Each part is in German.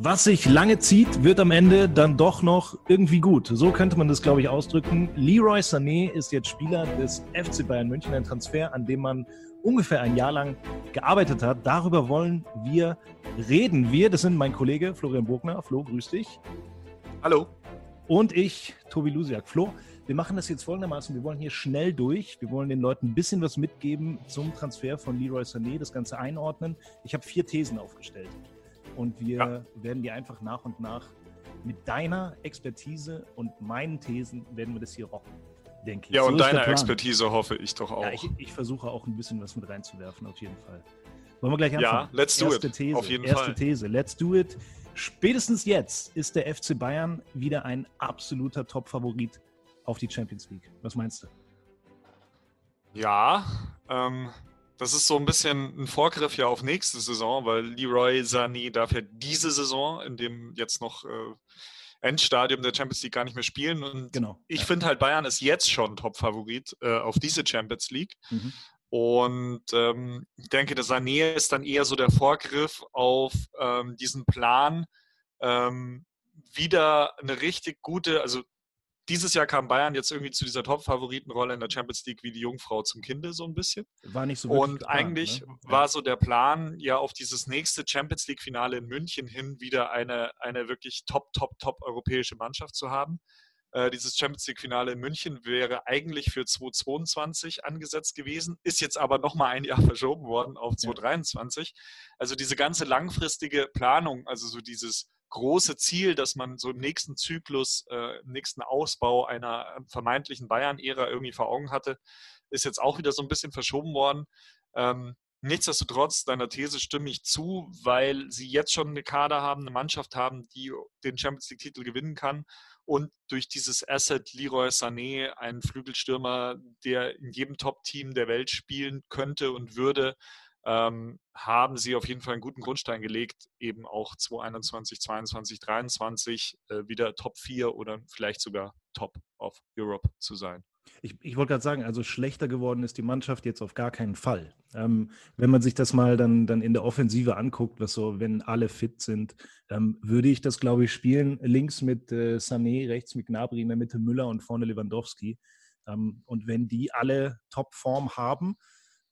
Was sich lange zieht, wird am Ende dann doch noch irgendwie gut. So könnte man das, glaube ich, ausdrücken. Leroy Sané ist jetzt Spieler des FC Bayern München, ein Transfer, an dem man ungefähr ein Jahr lang gearbeitet hat. Darüber wollen wir reden. Wir, das sind mein Kollege Florian Burgner. Flo, grüß dich. Hallo. Und ich, Tobi Lusiak. Flo, wir machen das jetzt folgendermaßen. Wir wollen hier schnell durch. Wir wollen den Leuten ein bisschen was mitgeben zum Transfer von Leroy Sané, das Ganze einordnen. Ich habe vier Thesen aufgestellt. Und wir ja. werden die einfach nach und nach mit deiner Expertise und meinen Thesen werden wir das hier rocken, denke ich. Ja, so und deiner Expertise hoffe ich doch auch. Ja, ich, ich, versuche auch ein bisschen was mit reinzuwerfen, auf jeden Fall. Wollen wir gleich anfangen? Ja, let's do Erste it. These, auf jeden Erste Fall. These, let's do it. Spätestens jetzt ist der FC Bayern wieder ein absoluter Top-Favorit auf die Champions League. Was meinst du? Ja, ähm, das ist so ein bisschen ein Vorgriff ja auf nächste Saison, weil Leroy Sané darf ja diese Saison in dem jetzt noch äh, Endstadium der Champions League gar nicht mehr spielen. Und genau, ich ja. finde halt, Bayern ist jetzt schon Top-Favorit äh, auf diese Champions League. Mhm. Und ähm, ich denke, der Sané ist dann eher so der Vorgriff auf ähm, diesen Plan, ähm, wieder eine richtig gute, also dieses Jahr kam Bayern jetzt irgendwie zu dieser Top-Favoritenrolle in der Champions League wie die Jungfrau zum Kinde so ein bisschen. War nicht so Und geplant, eigentlich ne? war so der Plan, ja auf dieses nächste Champions League-Finale in München hin wieder eine, eine wirklich top, top, top europäische Mannschaft zu haben. Äh, dieses Champions League-Finale in München wäre eigentlich für 2022 angesetzt gewesen, ist jetzt aber nochmal ein Jahr verschoben worden auf 2023. Also diese ganze langfristige Planung, also so dieses große Ziel, dass man so im nächsten Zyklus, äh, im nächsten Ausbau einer vermeintlichen Bayern-Ära irgendwie vor Augen hatte, ist jetzt auch wieder so ein bisschen verschoben worden. Ähm, nichtsdestotrotz, deiner These stimme ich zu, weil sie jetzt schon eine Kader haben, eine Mannschaft haben, die den Champions League-Titel gewinnen kann und durch dieses Asset Leroy Sané, einen Flügelstürmer, der in jedem Top-Team der Welt spielen könnte und würde, ähm, haben sie auf jeden Fall einen guten Grundstein gelegt, eben auch 2021, 22, 23 äh, wieder Top 4 oder vielleicht sogar Top of Europe zu sein. Ich, ich wollte gerade sagen, also schlechter geworden ist die Mannschaft jetzt auf gar keinen Fall. Ähm, wenn man sich das mal dann, dann in der Offensive anguckt, was so, wenn alle fit sind, ähm, würde ich das, glaube ich, spielen. Links mit äh, Sané, rechts mit Gnabry, in der Mitte Müller und vorne Lewandowski. Ähm, und wenn die alle Topform haben,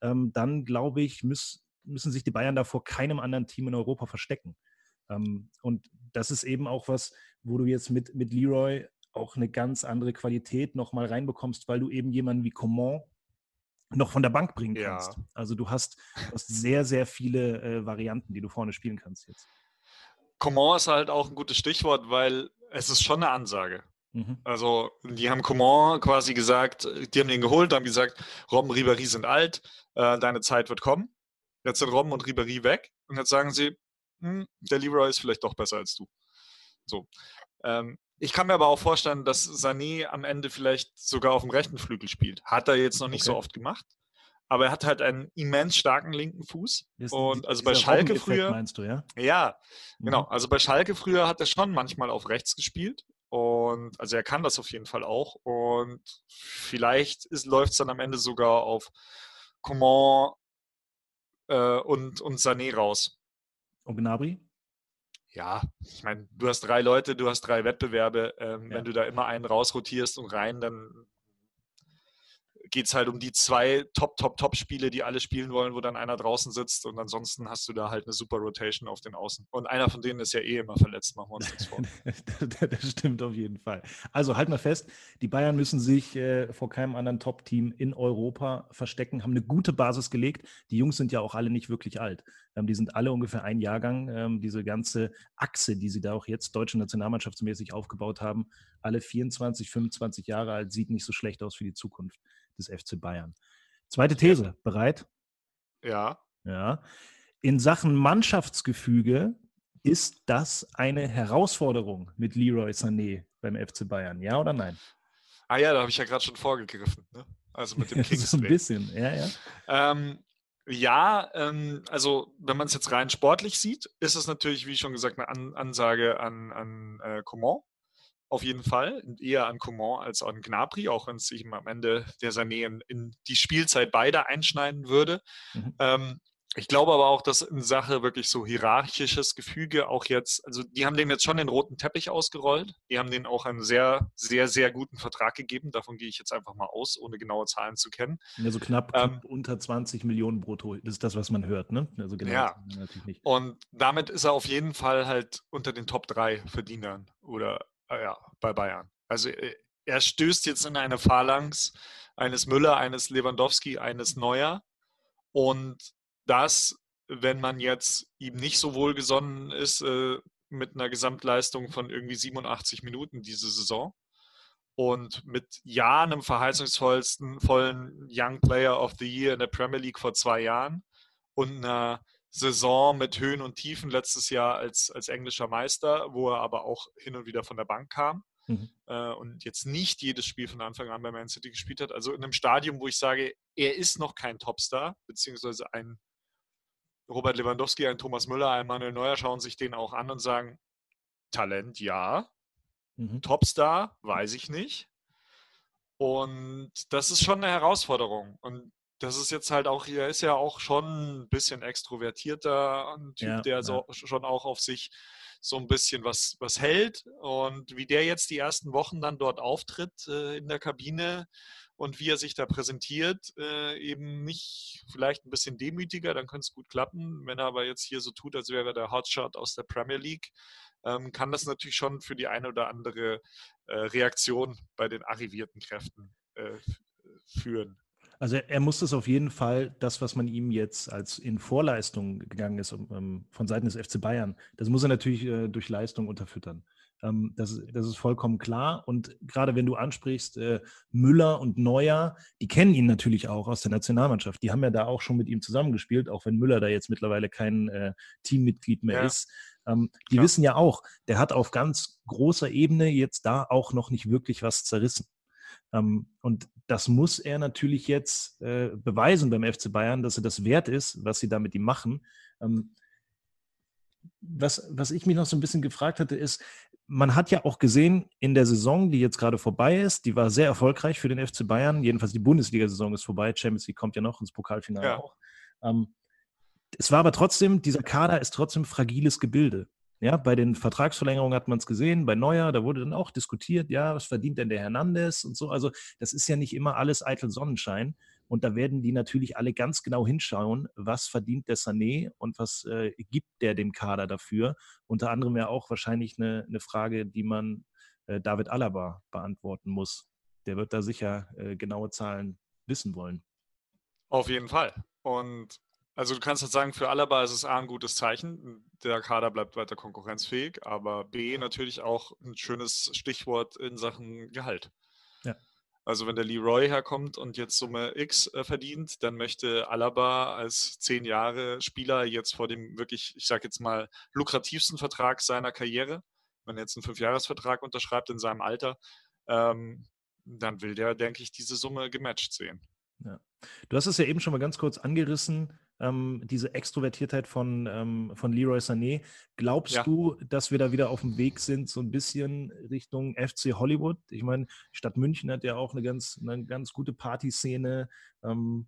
ähm, dann glaube ich, müß, müssen sich die Bayern da vor keinem anderen Team in Europa verstecken. Ähm, und das ist eben auch was, wo du jetzt mit, mit Leroy auch eine ganz andere Qualität nochmal reinbekommst, weil du eben jemanden wie Coman noch von der Bank bringen kannst. Ja. Also du hast, du hast sehr, sehr viele äh, Varianten, die du vorne spielen kannst jetzt. Coman ist halt auch ein gutes Stichwort, weil es ist schon eine Ansage. Mhm. Also, die haben Coman quasi gesagt, die haben den geholt, haben gesagt, Robben, Ribéry sind alt, äh, deine Zeit wird kommen. Jetzt sind Robben und Ribéry weg und jetzt sagen sie, hm, der Leroy ist vielleicht doch besser als du. So. Ähm, ich kann mir aber auch vorstellen, dass Sané am Ende vielleicht sogar auf dem rechten Flügel spielt. Hat er jetzt noch nicht Okay. so oft gemacht. Aber er hat halt einen immens starken linken Fuß. Das- und also bei Schalke früher. meinst du, ja? Ja, genau. Mhm. Also bei Schalke früher hat er schon manchmal auf rechts gespielt. Und also er kann das auf jeden Fall auch. Und vielleicht läuft es dann am Ende sogar auf Coman äh, und, und Sané raus. Und Gnabry? Ja, ich meine, du hast drei Leute, du hast drei Wettbewerbe. Ähm, Ja. Wenn du da immer einen rausrotierst und rein, dann geht es halt um die zwei Top, Top, Top-Spiele, die alle spielen wollen, wo dann einer draußen sitzt und ansonsten hast du da halt eine super Rotation auf den Außen. Und einer von denen ist ja eh immer verletzt, machen wir uns nichts vor. das stimmt auf jeden Fall. Also halt mal fest, die Bayern müssen sich äh, vor keinem anderen Top-Team in Europa verstecken, haben eine gute Basis gelegt. Die Jungs sind ja auch alle nicht wirklich alt. Ähm, die sind alle ungefähr ein Jahrgang. Ähm, diese ganze Achse, die sie da auch jetzt deutsche Nationalmannschaftsmäßig aufgebaut haben, alle 24, 25 Jahre alt, sieht nicht so schlecht aus für die Zukunft des FC Bayern. Zweite These, bereit? Ja. Ja. In Sachen Mannschaftsgefüge ist das eine Herausforderung mit Leroy Sané beim FC Bayern, ja oder nein? Ah ja, da habe ich ja gerade schon vorgegriffen. Ne? Also mit dem Kings. so ein bisschen, ja, ja. Ähm, ja, ähm, also wenn man es jetzt rein sportlich sieht, ist es natürlich, wie schon gesagt, eine An Ansage an, an äh, Coman. Auf jeden Fall. Eher an Coman als an Gnabry, auch wenn es sich am Ende der Sané in, in, die Spielzeit beide einschneiden würde. Mhm. Ähm, ich glaube aber auch, dass in Sache wirklich so hierarchisches Gefüge auch jetzt, also die haben dem jetzt schon den roten Teppich ausgerollt. Die haben denen auch einen sehr, sehr, sehr guten Vertrag gegeben. Davon gehe ich jetzt einfach mal aus, ohne genaue Zahlen zu kennen. Also knapp, ähm, unter 20 Millionen brutto. Das ist das, was man hört, ne? Also genau ja. natürlich nicht. Und damit ist er auf jeden Fall halt unter den Top 3 Verdienern oder ja, bei Bayern. Also äh, er stößt jetzt in eine Phalanx eines Müller, eines Lewandowski, eines Neuer. Und dass, wenn man jetzt ihm nicht so wohlgesonnen ist, äh, mit einer Gesamtleistung von irgendwie 87 Minuten diese Saison und mit ja einem verheißungsvollsten vollen Young Player of the Year in der Premier League vor zwei Jahren und einer Saison mit Höhen und Tiefen letztes Jahr als, als englischer Meister, wo er aber auch hin und wieder von der Bank kam mhm. äh, und jetzt nicht jedes Spiel von Anfang an bei Man City gespielt hat. Also in einem Stadium, wo ich sage, er ist noch kein Topstar, beziehungsweise ein Robert Lewandowski, ein Thomas Müller, ein Manuel Neuer schauen sich den auch an und sagen, Talent ja, mhm. Topstar weiß ich nicht. Und das ist schon eine Herausforderung. Und das ist jetzt halt auch, er ist ja auch schon ein bisschen extrovertierter, ein Typ, ja, der so, schon auch auf sich so ein bisschen was, was hält. Und wie der jetzt die ersten Wochen dann dort auftritt äh, in der Kabine, und wie er sich da präsentiert, äh, eben nicht vielleicht ein bisschen demütiger, dann könnte es gut klappen. Wenn er aber jetzt hier so tut, als wäre der Hotshot aus der Premier League, ähm, kann das natürlich schon für die eine oder andere äh, Reaktion bei den arrivierten Kräften äh, führen. Also er muss das auf jeden Fall, das, was man ihm jetzt als in Vorleistung gegangen ist um, um, von Seiten des FC Bayern, das muss er natürlich äh, durch Leistung unterfüttern. Ähm, das, das, ist vollkommen klar. Und gerade wenn du ansprichst, äh, Müller und Neuer, die kennen ihn natürlich auch aus der Nationalmannschaft. Die haben ja da auch schon mit ihm zusammengespielt, auch wenn Müller da jetzt mittlerweile kein äh, Teammitglied mehr ja. ist. Ähm, die Klar. wissen ja auch, der hat auf ganz großer Ebene jetzt da auch noch nicht wirklich was zerrissen. Ähm, und das muss er natürlich jetzt äh, beweisen beim FC Bayern, dass er das wert ist, was sie da mit ihm machen. Ähm, was, was ich mich noch so ein bisschen gefragt hatte, ist, man hat ja auch gesehen in der Saison, die jetzt gerade vorbei ist, die war sehr erfolgreich für den FC Bayern. Jedenfalls die Bundesliga-Saison ist vorbei. Champions League kommt ja noch ins Pokalfinale ja. auch. Ähm, es war aber trotzdem, dieser Kader ist trotzdem fragiles Gebilde. Ja, bei den Vertragsverlängerungen hat man es gesehen, bei Neuer, da wurde dann auch diskutiert, ja, was verdient denn der Hernandez und so. Also, das ist ja nicht immer alles eitel Sonnenschein. Und da werden die natürlich alle ganz genau hinschauen, was verdient der Sané und was äh, gibt der dem Kader dafür. Unter anderem ja auch wahrscheinlich eine, eine Frage, die man äh, David Alaba beantworten muss. Der wird da sicher äh, genaue Zahlen wissen wollen. Auf jeden Fall. Und also du kannst jetzt sagen, für Alaba ist es A ein gutes Zeichen. Der Kader bleibt weiter konkurrenzfähig, aber B natürlich auch ein schönes Stichwort in Sachen Gehalt. Ja. Also wenn der Leroy herkommt und jetzt Summe X äh, verdient, dann möchte Alaba als zehn Jahre Spieler jetzt vor dem wirklich, ich sage jetzt mal, lukrativsten Vertrag seiner Karriere, wenn er jetzt einen Fünfjahresvertrag unterschreibt in seinem Alter, ähm, dann will der, denke ich, diese Summe gematcht sehen. Ja. Du hast es ja eben schon mal ganz kurz angerissen ähm, diese Extrovertiertheit von, ähm, von Leroy Sané. Glaubst ja. du, dass wir da wieder auf dem Weg sind, so ein bisschen Richtung FC Hollywood? Ich meine, Stadt München hat ja auch eine ganz, eine ganz gute Partyszene. Ähm,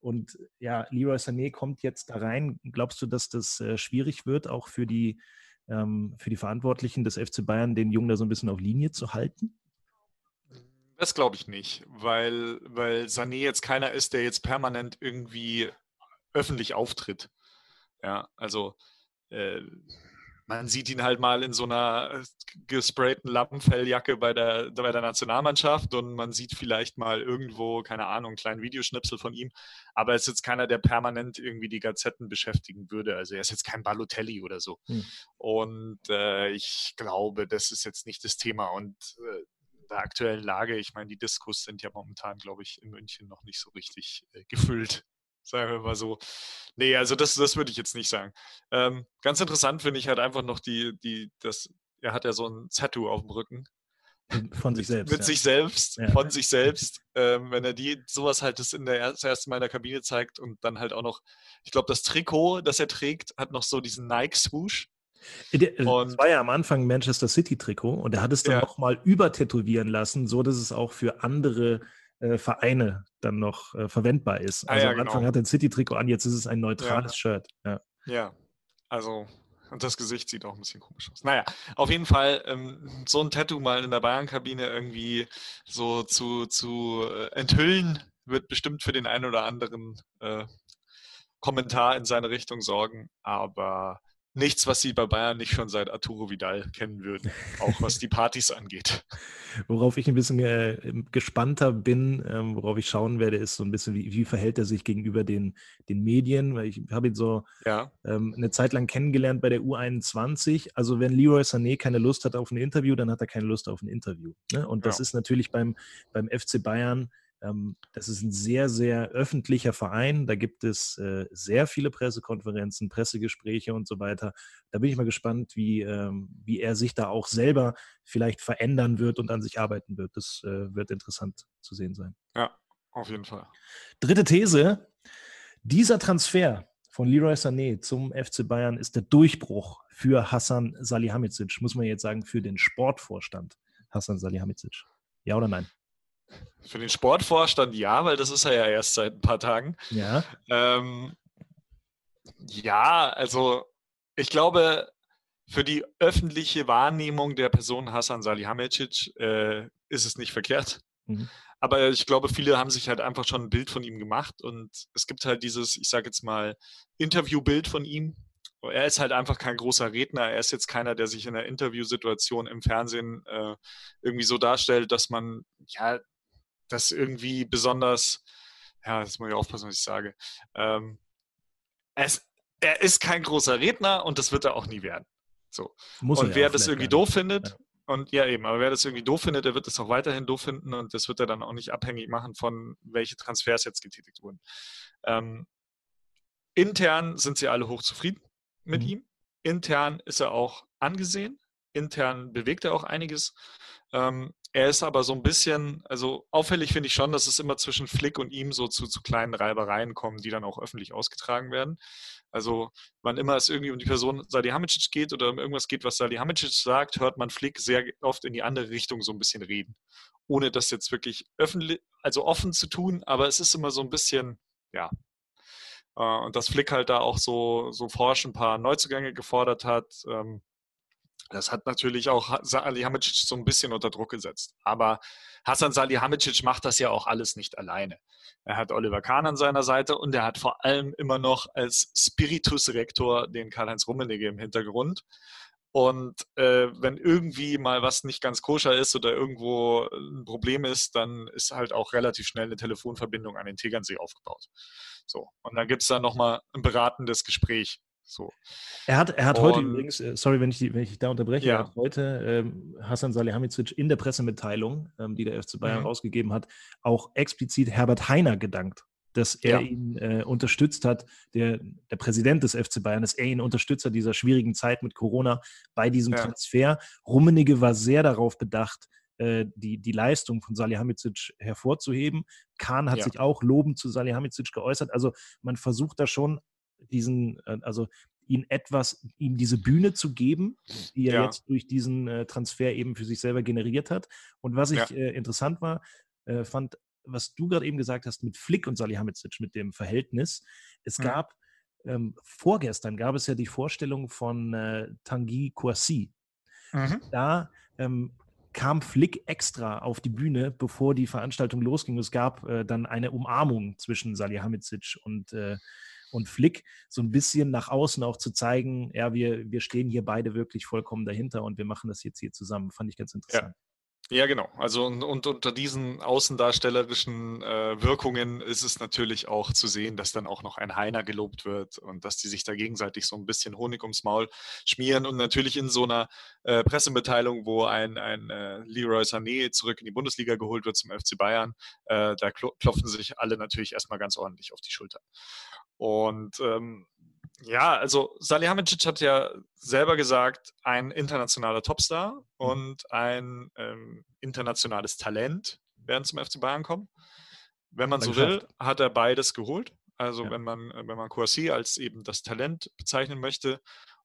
und ja, Leroy Sané kommt jetzt da rein. Glaubst du, dass das äh, schwierig wird, auch für die, ähm, für die Verantwortlichen des FC Bayern, den Jungen da so ein bisschen auf Linie zu halten? Das glaube ich nicht, weil, weil Sané jetzt keiner ist, der jetzt permanent irgendwie öffentlich auftritt. Ja, also äh, man sieht ihn halt mal in so einer äh, gesprayten Lappenfelljacke bei der, bei der Nationalmannschaft und man sieht vielleicht mal irgendwo, keine Ahnung, einen kleinen Videoschnipsel von ihm. Aber er ist jetzt keiner, der permanent irgendwie die Gazetten beschäftigen würde. Also er ist jetzt kein Balotelli oder so. Hm. Und äh, ich glaube, das ist jetzt nicht das Thema. Und äh, in der aktuellen Lage, ich meine, die Diskus sind ja momentan, glaube ich, in München noch nicht so richtig äh, gefüllt. Sagen wir mal so. Nee, also das, das würde ich jetzt nicht sagen. Ähm, ganz interessant finde ich halt einfach noch die, die, das, er hat ja so ein Tattoo auf dem Rücken. Von sich selbst. Mit ja. sich selbst, ja. von sich selbst. Ähm, wenn er die sowas halt das in der das erste Mal in der Kabine zeigt und dann halt auch noch, ich glaube, das Trikot, das er trägt, hat noch so diesen Nike-Swoosh. Äh, das war ja am Anfang Manchester City-Trikot und er hat es dann ja. nochmal übertätowieren lassen, so dass es auch für andere äh, Vereine dann noch äh, verwendbar ist. Ah also ah, ja, am Anfang genau. hat er ein City-Trikot an, jetzt ist es ein neutrales ja. Shirt. Ja. ja, also und das Gesicht sieht auch ein bisschen komisch aus. Naja, auf jeden Fall ähm, so ein Tattoo mal in der Bayern-Kabine irgendwie so zu, zu äh, enthüllen, wird bestimmt für den einen oder anderen äh, Kommentar in seine Richtung sorgen. Aber nichts, was sie bei Bayern nicht schon seit Arturo Vidal kennen würden, auch was die Partys angeht. Worauf ich ein bisschen äh, gespannter bin, ähm, worauf ich schauen werde, ist so ein bisschen, wie, wie verhält er sich gegenüber den, den Medien, weil ich habe ihn so ja. ähm, eine Zeit lang kennengelernt bei der U21. Also wenn Leroy Sané keine Lust hat auf ein Interview, dann hat er keine Lust auf ein Interview. Ne? Und das ja. ist natürlich beim, beim FC Bayern das ist ein sehr, sehr öffentlicher Verein. Da gibt es äh, sehr viele Pressekonferenzen, Pressegespräche und so weiter. Da bin ich mal gespannt, wie, ähm, wie er sich da auch selber vielleicht verändern wird und an sich arbeiten wird. Das äh, wird interessant zu sehen sein. Ja, auf jeden Fall. Dritte These. Dieser Transfer von Leroy Sané zum FC Bayern ist der Durchbruch für Hassan Salihamidzic, muss man jetzt sagen, für den Sportvorstand Hassan Salihamidzic. Ja oder nein? Für den Sportvorstand ja, weil das ist er ja erst seit ein paar Tagen. Ja. Ähm, ja, also ich glaube, für die öffentliche Wahrnehmung der Person Hassan Salihamidzic äh, ist es nicht verkehrt. Mhm. Aber ich glaube, viele haben sich halt einfach schon ein Bild von ihm gemacht und es gibt halt dieses, ich sage jetzt mal, Interviewbild von ihm. Er ist halt einfach kein großer Redner. Er ist jetzt keiner, der sich in einer Interviewsituation im Fernsehen äh, irgendwie so darstellt, dass man ja das irgendwie besonders, ja, jetzt muss ich aufpassen, was ich sage. Ähm, es, er ist kein großer Redner und das wird er auch nie werden. So. Muss und wer das irgendwie doof findet, ja. und ja eben, aber wer das irgendwie doof findet, der wird es auch weiterhin doof finden und das wird er dann auch nicht abhängig machen von, welche Transfers jetzt getätigt wurden. Ähm, intern sind sie alle hochzufrieden mit mhm. ihm. Intern ist er auch angesehen. Intern bewegt er auch einiges. Ähm, er ist aber so ein bisschen, also auffällig finde ich schon, dass es immer zwischen Flick und ihm so zu, zu kleinen Reibereien kommen, die dann auch öffentlich ausgetragen werden. Also wann immer es irgendwie um die Person Salihamidzic geht oder um irgendwas geht, was Salihamidzic sagt, hört man Flick sehr oft in die andere Richtung so ein bisschen reden. Ohne das jetzt wirklich öffentlich, also offen zu tun, aber es ist immer so ein bisschen, ja. Äh, und dass Flick halt da auch so, so forsch ein paar Neuzugänge gefordert hat, ähm, das hat natürlich auch Salihamidzic so ein bisschen unter Druck gesetzt. Aber Hassan Salihamidzic macht das ja auch alles nicht alleine. Er hat Oliver Kahn an seiner Seite und er hat vor allem immer noch als Spiritus Rector den Karl-Heinz Rummenigge im Hintergrund. Und äh, wenn irgendwie mal was nicht ganz koscher ist oder irgendwo ein Problem ist, dann ist halt auch relativ schnell eine Telefonverbindung an den Tegernsee aufgebaut. So, und dann gibt es da nochmal ein beratendes Gespräch. So. Er hat, er hat heute übrigens, äh, sorry, wenn ich, wenn ich da unterbreche, ja. er hat heute ähm, Hassan Salihamidzic in der Pressemitteilung, ähm, die der FC Bayern mhm. rausgegeben hat, auch explizit Herbert Heiner gedankt, dass er ja. ihn äh, unterstützt hat, der, der Präsident des FC Bayern, dass er ihn unterstützt hat dieser schwierigen Zeit mit Corona bei diesem ja. Transfer. Rummenigge war sehr darauf bedacht, äh, die, die Leistung von Salihamidzic hervorzuheben. Kahn hat ja. sich auch lobend zu Salihamidzic geäußert. Also man versucht da schon diesen, äh, also ihn etwas, ihm diese Bühne zu geben, die er ja. jetzt durch diesen äh, Transfer eben für sich selber generiert hat. Und was ich ja. äh, interessant war, äh, fand, was du gerade eben gesagt hast mit Flick und Salihamidzic, mit dem Verhältnis. Es mhm. gab ähm, vorgestern gab es ja die Vorstellung von äh, Tanguy Kouassi. Mhm. Da ähm, kam Flick extra auf die Bühne, bevor die Veranstaltung losging. Es gab äh, dann eine Umarmung zwischen Salihamidzic und äh, und Flick so ein bisschen nach außen auch zu zeigen, ja, wir, wir stehen hier beide wirklich vollkommen dahinter und wir machen das jetzt hier zusammen. Fand ich ganz interessant. Ja, genau. Also und, und unter diesen außendarstellerischen äh, Wirkungen ist es natürlich auch zu sehen, dass dann auch noch ein Heiner gelobt wird und dass die sich da gegenseitig so ein bisschen Honig ums Maul schmieren und natürlich in so einer äh, Pressemitteilung, wo ein, ein äh, Leroy Sané zurück in die Bundesliga geholt wird zum FC Bayern, äh, da klopfen sich alle natürlich erstmal ganz ordentlich auf die Schulter. Und ähm, ja, also Salihamidzic hat ja selber gesagt, ein internationaler Topstar mhm. und ein ähm, internationales Talent werden zum FC Bayern kommen. Wenn man so will, hat er beides geholt. Also ja. wenn man wenn man Kouassi als eben das Talent bezeichnen möchte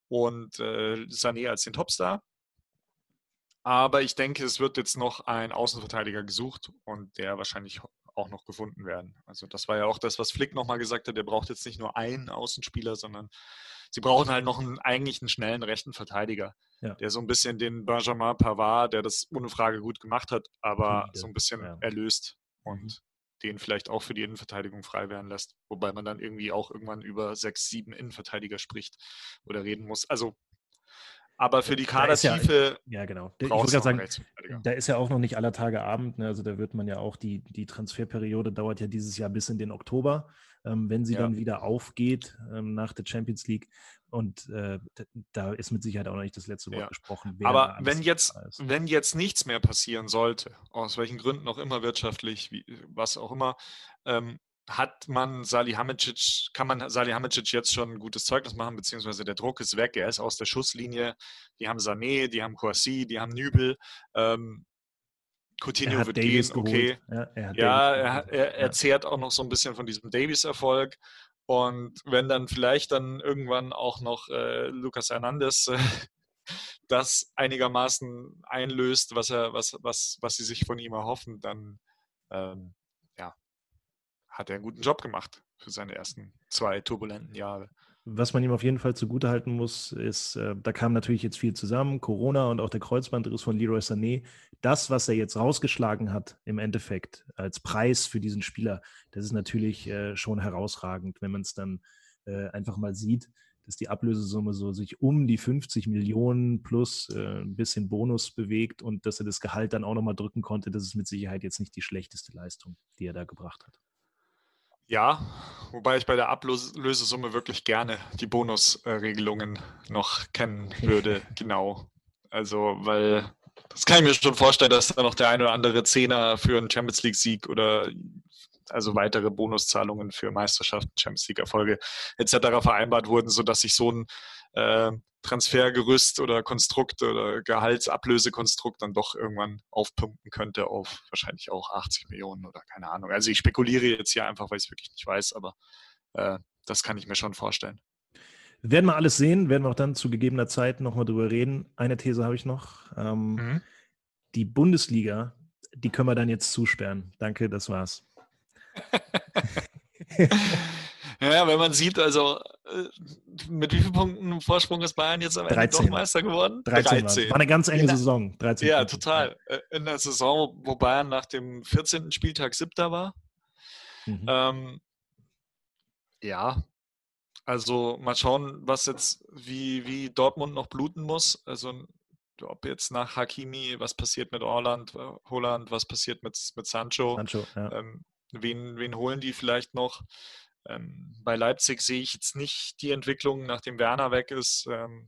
und äh, Sané als den Topstar. Aber ich denke, es wird jetzt noch ein Außenverteidiger gesucht und der wahrscheinlich auch noch gefunden werden. Also das war ja auch das, was Flick nochmal gesagt hat, der braucht jetzt nicht nur einen Außenspieler, sondern sie brauchen halt noch einen, eigentlich einen schnellen rechten Verteidiger, ja. der so ein bisschen den Benjamin Pavard, der das ohne Frage gut gemacht hat, aber so ein bisschen ja. erlöst und mhm. den vielleicht auch für die Innenverteidigung frei werden lässt. Wobei man dann irgendwie auch irgendwann über sechs, sieben Innenverteidiger spricht oder reden muss. Also aber für die Kadertiefe. Ja, ja, genau. Ich wollte sagen, da ist ja auch noch nicht aller Tage Abend. Ne? Also da wird man ja auch, die, die Transferperiode dauert ja dieses Jahr bis in den Oktober, ähm, wenn sie ja. dann wieder aufgeht ähm, nach der Champions League. Und äh, da ist mit Sicherheit auch noch nicht das letzte Wort ja. gesprochen. Aber wenn jetzt, wenn jetzt nichts mehr passieren sollte, aus welchen Gründen auch immer wirtschaftlich, wie, was auch immer, ähm, hat man Salihamidzic, kann man Salihamidzic jetzt schon ein gutes Zeugnis machen, beziehungsweise der Druck ist weg, er ist aus der Schusslinie. Die haben Sané, die haben Kouassi, die haben Nübel. Ähm, Coutinho wird Davies gehen, okay. Ja, er, ja, er, er, er zehrt auch noch so ein bisschen von diesem Davies-Erfolg. Und wenn dann vielleicht dann irgendwann auch noch äh, Lucas Hernandez äh, das einigermaßen einlöst, was er, was, was, was sie sich von ihm erhoffen, dann ähm, hat er einen guten Job gemacht für seine ersten zwei turbulenten Jahre. Was man ihm auf jeden Fall zugutehalten muss, ist, äh, da kam natürlich jetzt viel zusammen, Corona und auch der Kreuzbandriss von Leroy Sané. Das, was er jetzt rausgeschlagen hat im Endeffekt als Preis für diesen Spieler, das ist natürlich äh, schon herausragend, wenn man es dann äh, einfach mal sieht, dass die Ablösesumme so sich um die 50 Millionen plus äh, ein bisschen Bonus bewegt und dass er das Gehalt dann auch nochmal drücken konnte. Das ist mit Sicherheit jetzt nicht die schlechteste Leistung, die er da gebracht hat. Ja, wobei ich bei der Ablösesumme wirklich gerne die Bonusregelungen noch kennen würde, genau. Also, weil das kann ich mir schon vorstellen, dass da noch der ein oder andere Zehner für einen Champions League-Sieg oder also weitere Bonuszahlungen für Meisterschaften, Champions League-Erfolge etc. vereinbart wurden, sodass sich so ein äh, Transfergerüst oder Konstrukt oder Gehaltsablösekonstrukt dann doch irgendwann aufpumpen könnte auf wahrscheinlich auch 80 Millionen oder keine Ahnung. Also ich spekuliere jetzt hier einfach, weil ich es wirklich nicht weiß, aber äh, das kann ich mir schon vorstellen. Werden wir alles sehen, werden wir auch dann zu gegebener Zeit nochmal drüber reden. Eine These habe ich noch. Ähm, mhm. Die Bundesliga, die können wir dann jetzt zusperren. Danke, das war's. Ja, wenn man sieht, also mit wie vielen Punkten Vorsprung ist Bayern jetzt am Ende 13. doch Meister geworden? 13. 13. War eine ganz enge Saison. 13 ja, Punkte. total. Äh, in der Saison, wo Bayern nach dem 14. Spieltag siebter war. Mhm. Ähm, ja, also mal schauen, was jetzt, wie, wie Dortmund noch bluten muss. Also ob jetzt nach Hakimi, was passiert mit Orland, äh, Holland, was passiert mit, mit Sancho. Sancho ja. ähm, wen, wen holen die vielleicht noch? Ähm, bei Leipzig sehe ich jetzt nicht die Entwicklung, nachdem Werner weg ist, ähm,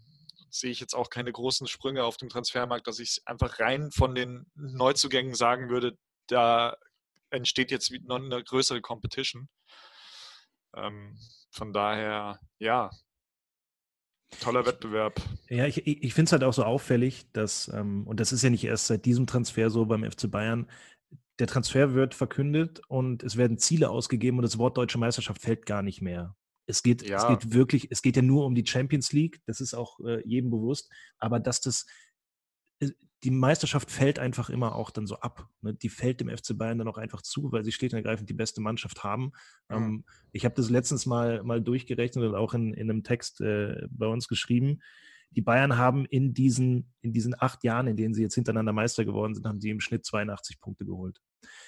sehe ich jetzt auch keine großen Sprünge auf dem Transfermarkt, dass ich einfach rein von den Neuzugängen sagen würde, da entsteht jetzt noch eine größere Competition. Ähm, von daher, ja, toller Wettbewerb. Ja, ich, ich finde es halt auch so auffällig, dass, und das ist ja nicht erst seit diesem Transfer so beim FC Bayern, der Transfer wird verkündet und es werden Ziele ausgegeben und das Wort deutsche Meisterschaft fällt gar nicht mehr. Es geht, ja. es geht wirklich, es geht ja nur um die Champions League, das ist auch äh, jedem bewusst, aber dass das, äh, die Meisterschaft fällt einfach immer auch dann so ab. Ne? Die fällt dem FC Bayern dann auch einfach zu, weil sie schlicht und ergreifend die beste Mannschaft haben. Mhm. Ähm, ich habe das letztens mal, mal durchgerechnet und auch in, in einem Text äh, bei uns geschrieben die Bayern haben in diesen, in diesen acht Jahren, in denen sie jetzt hintereinander Meister geworden sind, haben sie im Schnitt 82 Punkte geholt.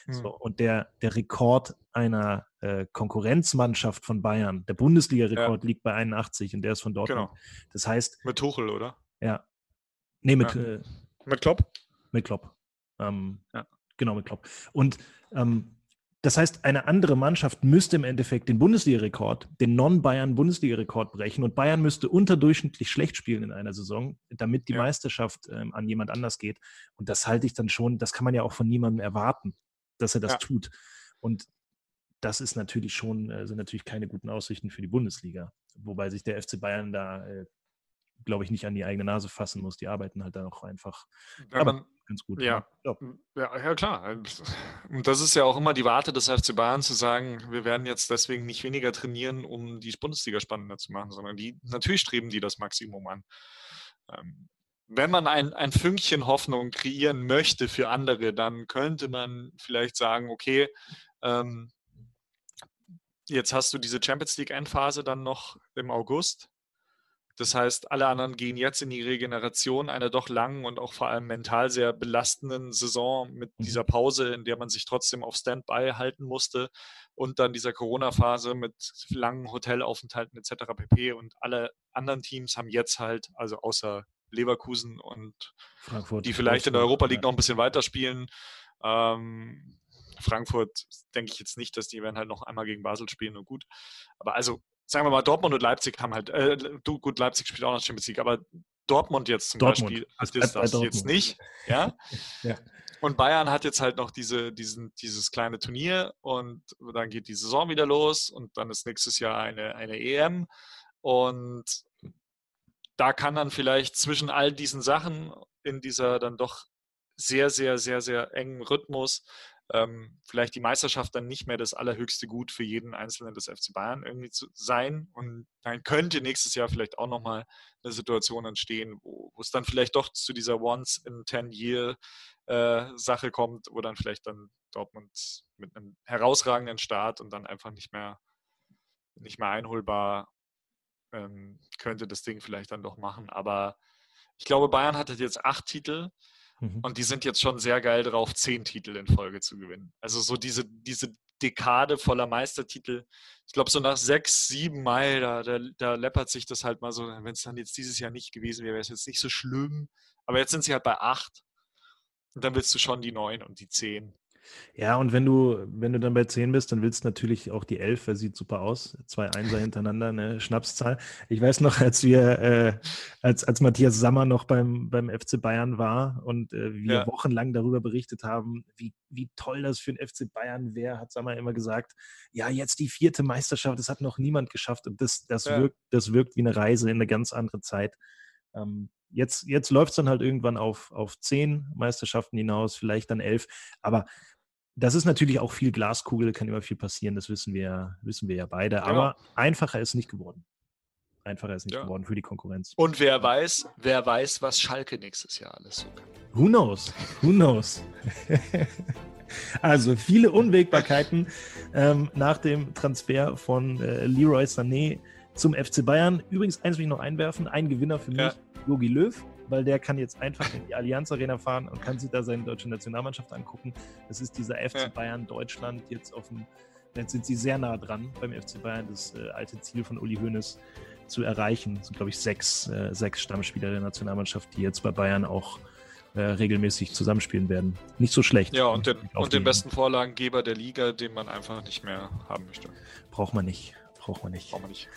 Mhm. So, und der, der Rekord einer äh, Konkurrenzmannschaft von Bayern, der Bundesliga-Rekord ja. liegt bei 81 und der ist von Dortmund. Genau. Das heißt. Mit Tuchel, oder? Ja. Nee, mit. Ja. Äh, mit Klopp? Mit Klopp. Ähm, ja. Genau, mit Klopp. Und ähm, das heißt, eine andere Mannschaft müsste im Endeffekt den Bundesliga-Rekord, den Non-Bayern-Bundesliga-Rekord brechen und Bayern müsste unterdurchschnittlich schlecht spielen in einer Saison, damit die ja. Meisterschaft ähm, an jemand anders geht. Und das halte ich dann schon, das kann man ja auch von niemandem erwarten, dass er das ja. tut. Und das ist natürlich schon, äh, sind natürlich keine guten Aussichten für die Bundesliga. Wobei sich der FC Bayern da, äh, glaube ich, nicht an die eigene Nase fassen muss. Die arbeiten halt dann auch einfach. Wenn man, ganz gut. Ja. Ja. ja, ja, klar. Und das ist ja auch immer die Warte des FC Bayern zu sagen, wir werden jetzt deswegen nicht weniger trainieren, um die Bundesliga spannender zu machen, sondern die natürlich streben die das Maximum an. Ähm, wenn man ein, ein Fünkchen Hoffnung kreieren möchte für andere, dann könnte man vielleicht sagen, okay, ähm, jetzt hast du diese Champions League Endphase dann noch im August. Das heißt, alle anderen gehen jetzt in die Regeneration einer doch langen und auch vor allem mental sehr belastenden Saison mit mhm. dieser Pause, in der man sich trotzdem auf Standby halten musste und dann dieser Corona-Phase mit langen Hotelaufenthalten etc. pp. Und alle anderen Teams haben jetzt halt, also außer Leverkusen und Frankfurt, die vielleicht in der Europa League noch ein bisschen weiterspielen. Ähm, Frankfurt denke ich jetzt nicht, dass die werden halt noch einmal gegen Basel spielen und gut. Aber also sagen wir mal, Dortmund und Leipzig haben halt, äh, du, gut, Leipzig spielt auch noch Champions League, aber Dortmund jetzt zum Dortmund. Beispiel hat das, das jetzt nicht. Ja? ja. Und Bayern hat jetzt halt noch diese, diesen, dieses kleine Turnier und dann geht die Saison wieder los und dann ist nächstes Jahr eine, eine EM. Und da kann dann vielleicht zwischen all diesen Sachen in dieser dann doch sehr, sehr, sehr, sehr engen Rhythmus ähm, vielleicht die Meisterschaft dann nicht mehr das allerhöchste Gut für jeden Einzelnen des FC Bayern irgendwie zu sein. Und dann könnte nächstes Jahr vielleicht auch nochmal eine Situation entstehen, wo, es dann vielleicht doch zu dieser Once-in-Ten-Year-Sache äh, kommt, wo dann vielleicht dann Dortmund mit einem herausragenden Start und dann einfach nicht mehr, nicht mehr einholbar ähm, könnte das Ding vielleicht dann doch machen. Aber ich glaube, Bayern hatte jetzt acht Titel. Mhm. Und die sind jetzt schon sehr geil drauf, zehn Titel in Folge zu gewinnen. Also so diese, diese Dekade voller Meistertitel. Ich glaube, so nach sechs, sieben Mai, da, da, da läppert sich das halt mal so. Wenn es dann jetzt dieses Jahr nicht gewesen wäre, wäre es jetzt nicht so schlimm. Aber jetzt sind sie halt bei acht. Und dann willst du schon die neun und die zehn. Ja, und wenn du, wenn du dann bei 10 bist, dann willst du natürlich auch die 11, weil sieht super aus. Zwei Einser hintereinander, eine Schnapszahl. Ich weiß noch, als wir, äh, als, als Matthias Sammer noch beim, beim FC Bayern war und äh, wir ja. wochenlang darüber berichtet haben, wie, wie toll das für den FC Bayern wäre, hat Sammer immer gesagt, ja, jetzt die vierte Meisterschaft, das hat noch niemand geschafft. Und das, das, ja. wirkt, das wirkt wie eine Reise in eine ganz andere Zeit. Ähm, jetzt jetzt läuft es dann halt irgendwann auf, auf zehn Meisterschaften hinaus, vielleicht dann elf. Aber das ist natürlich auch viel Glaskugel, kann immer viel passieren, das wissen wir, wissen wir ja beide. Ja. Aber einfacher ist nicht geworden. Einfacher ist nicht ja. geworden für die Konkurrenz. Und wer weiß, wer weiß, was Schalke nächstes Jahr alles so kann. Who knows? Who knows? also viele Unwägbarkeiten ähm, nach dem Transfer von äh, Leroy Sané zum FC Bayern. Übrigens, eins will ich noch einwerfen: ein Gewinner für mich, Jogi Löw weil der kann jetzt einfach in die Allianz Arena fahren und kann sich da seine deutsche Nationalmannschaft angucken. Das ist dieser FC ja. Bayern Deutschland jetzt auf dem, jetzt sind sie sehr nah dran beim FC Bayern, das äh, alte Ziel von Uli Hoeneß zu erreichen. Das sind, glaube ich, sechs, äh, sechs Stammspieler der Nationalmannschaft, die jetzt bei Bayern auch äh, regelmäßig zusammenspielen werden. Nicht so schlecht. Ja, und den, und den besten Vorlagengeber der Liga, den man einfach nicht mehr haben möchte. Braucht man nicht. Braucht man nicht. Braucht man nicht.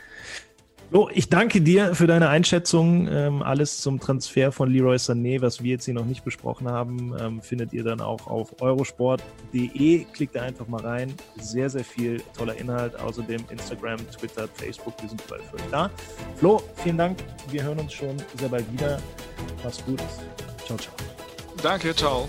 So, ich danke dir für deine Einschätzung. Ähm, alles zum Transfer von Leroy Sané, was wir jetzt hier noch nicht besprochen haben, ähm, findet ihr dann auch auf eurosport.de. Klickt da einfach mal rein. Sehr, sehr viel toller Inhalt. Außerdem Instagram, Twitter, Facebook, wir sind überall für euch da. Flo, vielen Dank. Wir hören uns schon sehr bald wieder. Mach's gut. Ciao, ciao. Danke, ciao.